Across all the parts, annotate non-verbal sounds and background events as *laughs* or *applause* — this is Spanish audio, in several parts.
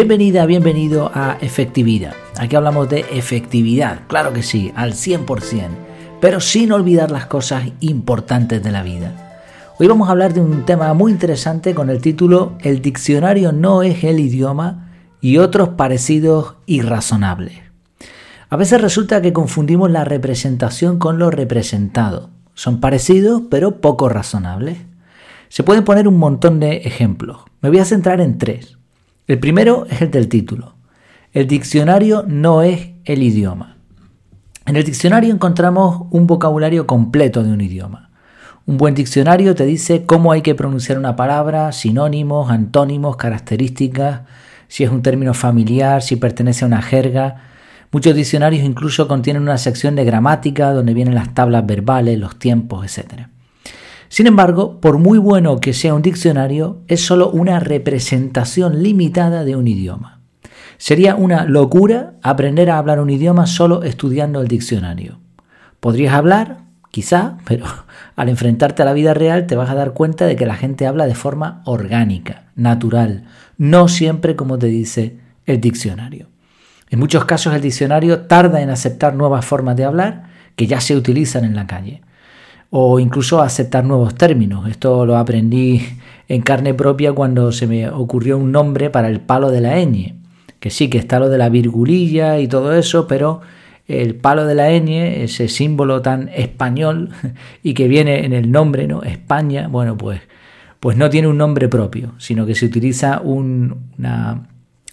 Bienvenida, bienvenido a Efectividad. Aquí hablamos de efectividad, claro que sí, al 100%, pero sin olvidar las cosas importantes de la vida. Hoy vamos a hablar de un tema muy interesante con el título El diccionario no es el idioma y otros parecidos irrazonables. A veces resulta que confundimos la representación con lo representado. Son parecidos pero poco razonables. Se pueden poner un montón de ejemplos. Me voy a centrar en tres. El primero es el del título. El diccionario no es el idioma. En el diccionario encontramos un vocabulario completo de un idioma. Un buen diccionario te dice cómo hay que pronunciar una palabra, sinónimos, antónimos, características, si es un término familiar, si pertenece a una jerga. Muchos diccionarios incluso contienen una sección de gramática donde vienen las tablas verbales, los tiempos, etc. Sin embargo, por muy bueno que sea un diccionario, es solo una representación limitada de un idioma. Sería una locura aprender a hablar un idioma solo estudiando el diccionario. Podrías hablar, quizá, *laughs* pero al enfrentarte a la vida real te vas a dar cuenta de que la gente habla de forma orgánica, natural, no siempre como te dice el diccionario. En muchos casos el diccionario tarda en aceptar nuevas formas de hablar que ya se utilizan en la calle o incluso aceptar nuevos términos. Esto lo aprendí en carne propia cuando se me ocurrió un nombre para el palo de la ñ, que sí que está lo de la virgulilla y todo eso, pero el palo de la ñ, ese símbolo tan español *laughs* y que viene en el nombre, ¿no? España, bueno, pues, pues no tiene un nombre propio, sino que se utiliza un,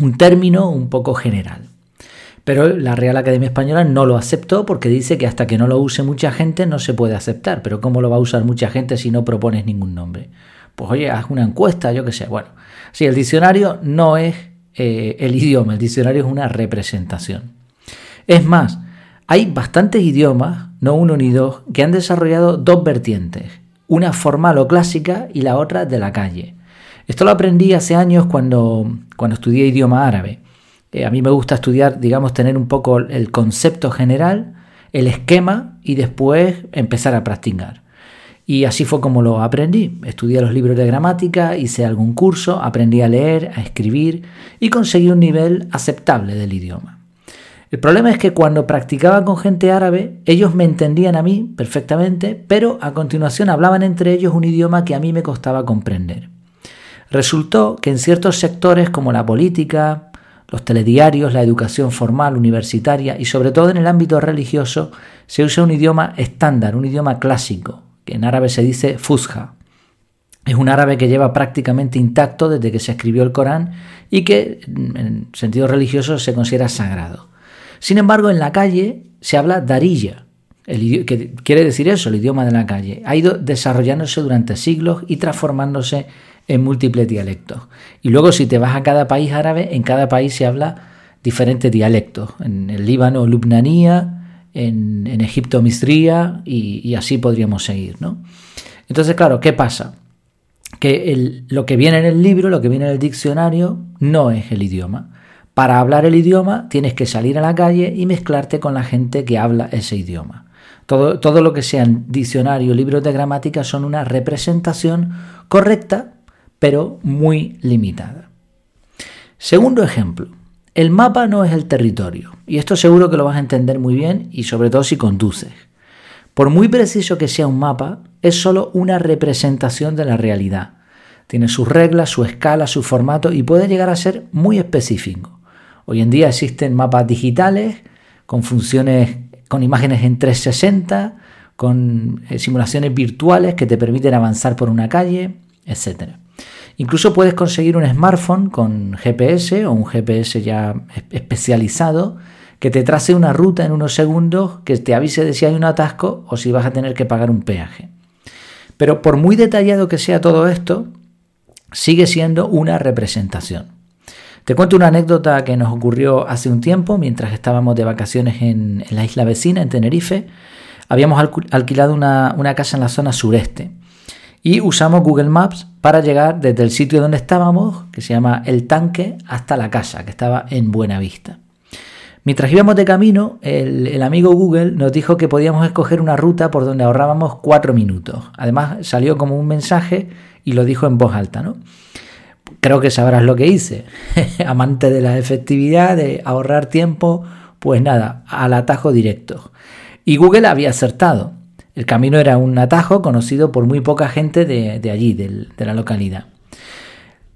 un término un poco general. Pero la Real Academia Española no lo aceptó porque dice que hasta que no lo use mucha gente no se puede aceptar. Pero ¿cómo lo va a usar mucha gente si no propones ningún nombre? Pues oye, haz una encuesta, yo qué sé. Bueno, sí, el diccionario no es eh, el idioma, el diccionario es una representación. Es más, hay bastantes idiomas, no uno ni dos, que han desarrollado dos vertientes, una formal o clásica y la otra de la calle. Esto lo aprendí hace años cuando, cuando estudié idioma árabe. Eh, a mí me gusta estudiar, digamos, tener un poco el concepto general, el esquema y después empezar a practicar. Y así fue como lo aprendí. Estudié los libros de gramática, hice algún curso, aprendí a leer, a escribir y conseguí un nivel aceptable del idioma. El problema es que cuando practicaba con gente árabe, ellos me entendían a mí perfectamente, pero a continuación hablaban entre ellos un idioma que a mí me costaba comprender. Resultó que en ciertos sectores como la política, los telediarios, la educación formal, universitaria y sobre todo en el ámbito religioso se usa un idioma estándar, un idioma clásico, que en árabe se dice fusha. Es un árabe que lleva prácticamente intacto desde que se escribió el Corán y que en sentido religioso se considera sagrado. Sin embargo, en la calle se habla darilla, que quiere decir eso, el idioma de la calle. Ha ido desarrollándose durante siglos y transformándose en múltiples dialectos. Y luego si te vas a cada país árabe, en cada país se habla diferentes dialectos. En el Líbano, Lubnanía, en, Egipto, Misría, y, así podríamos seguir. ¿no? Entonces, claro, ¿qué pasa? Que lo que viene en el libro, lo que viene en el diccionario, no es el idioma. Para hablar el idioma tienes que salir a la calle y mezclarte con la gente que habla ese idioma. Todo, todo lo que sean diccionario, libros de gramática son una representación correcta pero muy limitada. Segundo ejemplo, el mapa no es el territorio, y esto seguro que lo vas a entender muy bien y sobre todo si conduces. Por muy preciso que sea un mapa, es solo una representación de la realidad. Tiene sus reglas, su escala, su formato y puede llegar a ser muy específico. Hoy en día existen mapas digitales con funciones con imágenes en 360, con eh, simulaciones virtuales que te permiten avanzar por una calle, etc. Incluso puedes conseguir un smartphone con GPS o un GPS ya especializado que te trace una ruta en unos segundos, que te avise de si hay un atasco o si vas a tener que pagar un peaje. Pero por muy detallado que sea todo esto, sigue siendo una representación. Te cuento una anécdota que nos ocurrió hace un tiempo mientras estábamos de vacaciones en, la isla vecina, en Tenerife. Habíamos alquilado una, una casa en la zona sureste y usamos Google Maps para llegar desde el sitio donde estábamos, que se llama El Tanque, hasta la casa, que estaba en Buena Vista. Mientras íbamos de camino, el, amigo Google nos dijo que podíamos escoger una ruta por donde ahorrábamos cuatro minutos. Además, salió como un mensaje y lo dijo en voz alta. ¿no? creo que sabrás lo que hice. *laughs* Amante de la efectividad, de ahorrar tiempo, pues nada, al atajo directo. Y Google había acertado. El camino era un atajo conocido por muy poca gente de, allí, de la localidad.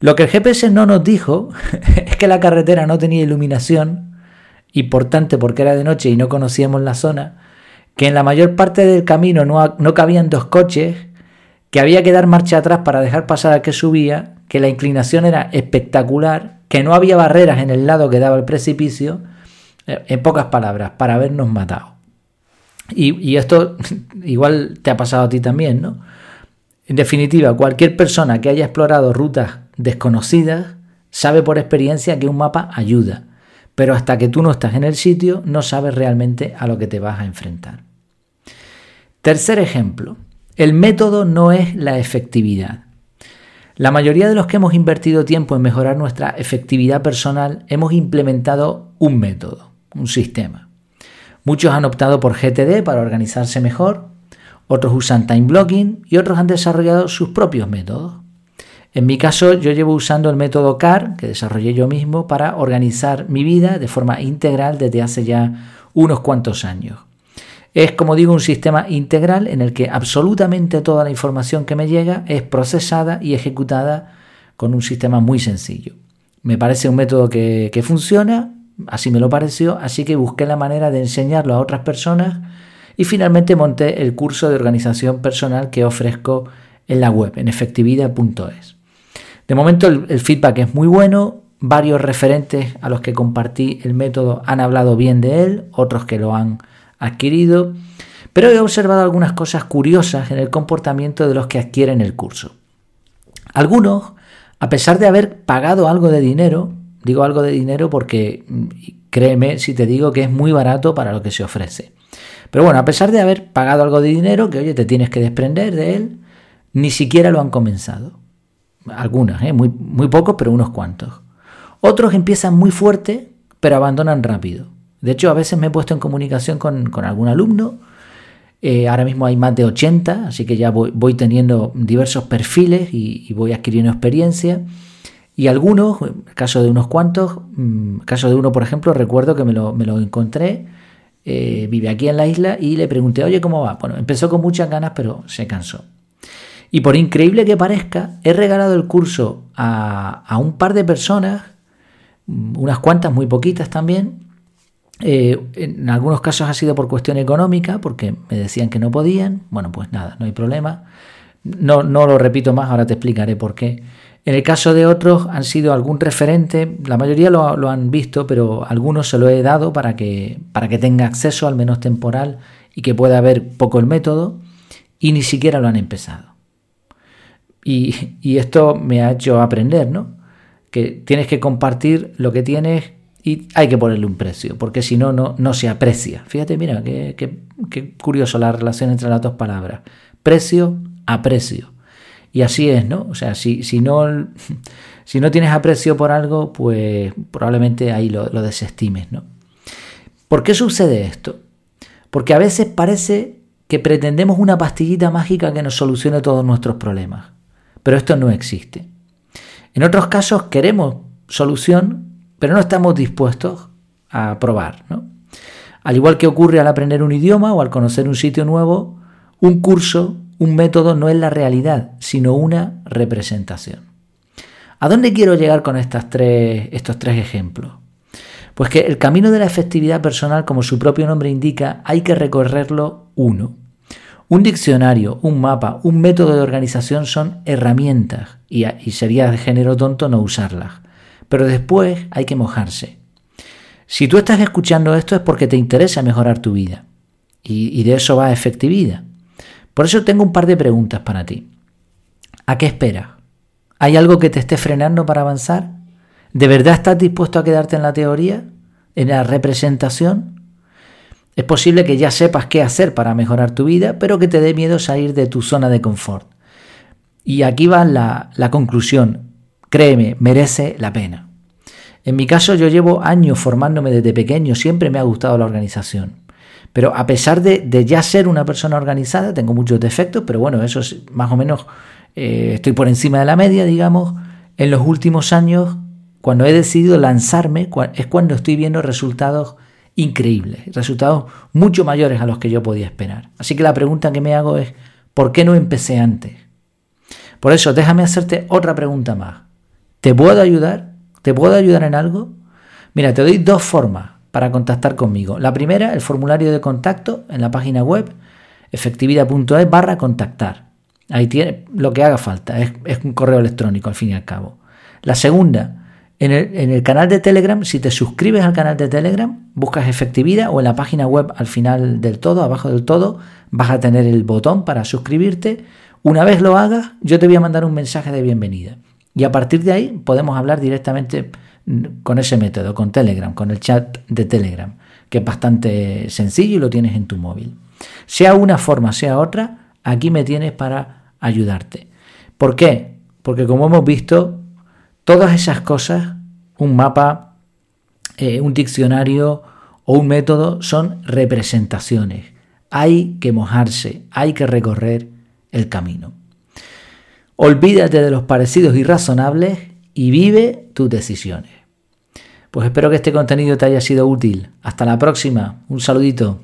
Lo que el GPS no nos dijo *laughs* es que la carretera no tenía iluminación y por tanto, porque era de noche y no conocíamos la zona, que en la mayor parte del camino no, no cabían dos coches, que había que dar marcha atrás para dejar pasar al que subía, que la inclinación era espectacular, que no había barreras en el lado que daba el precipicio, eh, en pocas palabras, para habernos matado. Y, esto *laughs* igual te ha pasado a ti también, ¿no? En definitiva, cualquier persona que haya explorado rutas desconocidas sabe por experiencia que un mapa ayuda, pero hasta que tú no estás en el sitio no sabes realmente a lo que te vas a enfrentar. Tercer ejemplo, el método no es la efectividad. La mayoría de los que hemos invertido tiempo en mejorar nuestra efectividad personal hemos implementado un método, un sistema. Muchos han optado por GTD para organizarse mejor, otros usan time blocking y otros han desarrollado sus propios métodos. En mi caso, yo llevo usando el método CAR, que desarrollé yo mismo, para organizar mi vida de forma integral desde hace ya unos cuantos años. Es, como digo, un sistema integral en el que absolutamente toda la información que me llega es procesada y ejecutada con un sistema muy sencillo. Me parece un método que, que funciona, así me lo pareció, así que busqué la manera de enseñarlo a otras personas y finalmente monté el curso de organización personal que ofrezco en la web, en efectividad.es. De momento el, feedback es muy bueno, varios referentes a los que compartí el método han hablado bien de él, otros que lo han adquirido, pero he observado algunas cosas curiosas en el comportamiento de los que adquieren el curso. Algunos, a pesar de haber pagado algo de dinero, digo algo de dinero porque mm, créeme si te digo que es muy barato para lo que se ofrece. Pero bueno, a pesar de haber pagado algo de dinero, que oye, te tienes que desprender de él, ni siquiera lo han comenzado. Algunas, ¿eh? muy, muy pocos, pero unos cuantos. Otros empiezan muy fuerte, pero abandonan rápido. De hecho, a veces me he puesto en comunicación con, algún alumno. Eh, ahora mismo hay más de 80, así que ya voy, teniendo diversos perfiles y, voy adquiriendo experiencia. Y algunos, caso de unos cuantos, mm, caso de uno, por ejemplo, recuerdo que me lo, me lo encontré, eh, vive aquí en la isla y le pregunté, oye, ¿cómo va? Bueno, empezó con muchas ganas, pero se cansó. Y por increíble que parezca, he regalado el curso a, un par de personas, unas cuantas, muy poquitas también. Eh, en algunos casos ha sido por cuestión económica, porque me decían que no podían. Bueno, pues nada, no hay problema. No, no lo repito más, ahora te explicaré por qué. En el caso de otros han sido algún referente, la mayoría lo, han visto, pero algunos se lo he dado para que, para que tenga acceso, al menos temporal, y que pueda ver poco el método, y ni siquiera lo han empezado. Y, esto me ha hecho aprender, ¿no? Que tienes que compartir lo que tienes y hay que ponerle un precio, porque si no, no, se aprecia. Fíjate, mira, qué, qué, curioso la relación entre las dos palabras. Precio, aprecio. Y así es, ¿no? O sea, si, si, no, *laughs* si no tienes aprecio por algo, pues probablemente ahí lo, lo desestimes, ¿no? ¿Por qué sucede esto? Porque a veces parece que pretendemos una pastillita mágica que nos solucione todos nuestros problemas pero esto no existe. En otros casos queremos solución, pero no estamos dispuestos a probar. Al igual que ocurre al aprender un idioma o al conocer un sitio nuevo, un curso, un método no es la realidad, sino una representación. ¿A dónde quiero llegar con estas tres, estos tres ejemplos? Pues que el camino de la efectividad personal, como su propio nombre indica, hay que recorrerlo uno, un diccionario, un mapa, un método de organización son herramientas y, sería de género tonto no usarlas. Pero después hay que mojarse. Si tú estás escuchando esto es porque te interesa mejorar tu vida y, y de eso va efectividad. Por eso tengo un par de preguntas para ti. ¿A qué esperas? ¿Hay algo que te esté frenando para avanzar? ¿De verdad estás dispuesto a quedarte en la teoría? ¿En la representación? Es posible que ya sepas qué hacer para mejorar tu vida, pero que te dé miedo salir de tu zona de confort. Y aquí va la, conclusión. Créeme, merece la pena. En mi caso yo llevo años formándome desde pequeño, siempre me ha gustado la organización. Pero a pesar de, ya ser una persona organizada, tengo muchos defectos, pero bueno, eso es más o menos, eh, estoy por encima de la media, digamos, en los últimos años, cuando he decidido lanzarme, es cuando estoy viendo resultados increíbles, resultados mucho mayores a los que yo podía esperar. Así que la pregunta que me hago es, ¿por qué no empecé antes? Por eso, déjame hacerte otra pregunta más. ¿Te puedo ayudar? ¿Te puedo ayudar en algo? Mira, te doy dos formas para contactar conmigo. La primera, el formulario de contacto en la página web efectividad.es barra contactar. Ahí tiene lo que haga falta, es, un correo electrónico al fin y al cabo. La segunda, en el, en el, canal de Telegram, si te suscribes al canal de Telegram, buscas efectividad o en la página web al final del todo, abajo del todo, vas a tener el botón para suscribirte. Una vez lo hagas, yo te voy a mandar un mensaje de bienvenida. Y a partir de ahí podemos hablar directamente con ese método, con Telegram, con el chat de Telegram, que es bastante sencillo y lo tienes en tu móvil. Sea una forma, sea otra, aquí me tienes para ayudarte. ¿Por qué? Porque como hemos visto, todas esas cosas, un mapa, eh, un diccionario o un método, son representaciones. Hay que mojarse, hay que recorrer el camino. Olvídate de los parecidos irrazonables y vive tus decisiones. Pues espero que este contenido te haya sido útil. Hasta la próxima. Un saludito.